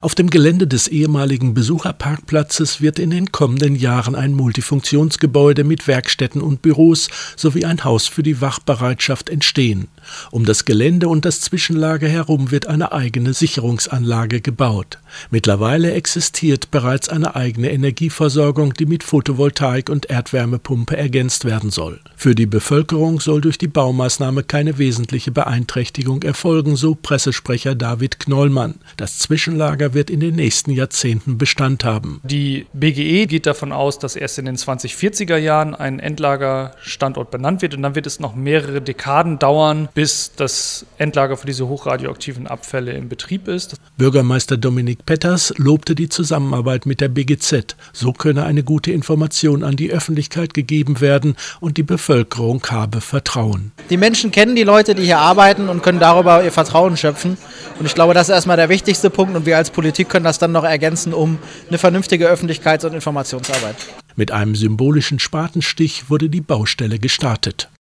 Auf dem Gelände des ehemaligen Besucherparkplatzes wird in den kommenden Jahren ein Multifunktionsgebäude mit Werkstätten und Büros sowie ein Haus für die Wachbereitschaft entstehen. Um das Gelände und das Zwischenlager herum wird eine eigene Sicherungsanlage gebaut. Mittlerweile existiert bereits eine eigene Energieversorgung, die mit Photovoltaik und Erdwärmepumpe ergänzt werden soll. Für die Bevölkerung soll durch die Baumaßnahme keine wesentliche Beeinträchtigung erfolgen, so Pressesprecher David Knollmann. Das Zwischenlager Endlager wird in den nächsten Jahrzehnten Bestand haben. Die BGE geht davon aus, dass erst in den 2040er Jahren ein Endlagerstandort benannt wird und dann wird es noch mehrere Dekaden dauern, bis das Endlager für diese hochradioaktiven Abfälle in Betrieb ist. Bürgermeister Dominik Petters lobte die Zusammenarbeit mit der BGZ. So könne eine gute Information an die Öffentlichkeit gegeben werden und die Bevölkerung habe Vertrauen. Die Menschen kennen die Leute, die hier arbeiten und können darüber ihr Vertrauen schöpfen. Und ich glaube, das ist erstmal der wichtigste Punkt und wir als Politik können das dann noch ergänzen um eine vernünftige Öffentlichkeits- und Informationsarbeit. Mit einem symbolischen Spatenstich wurde die Baustelle gestartet.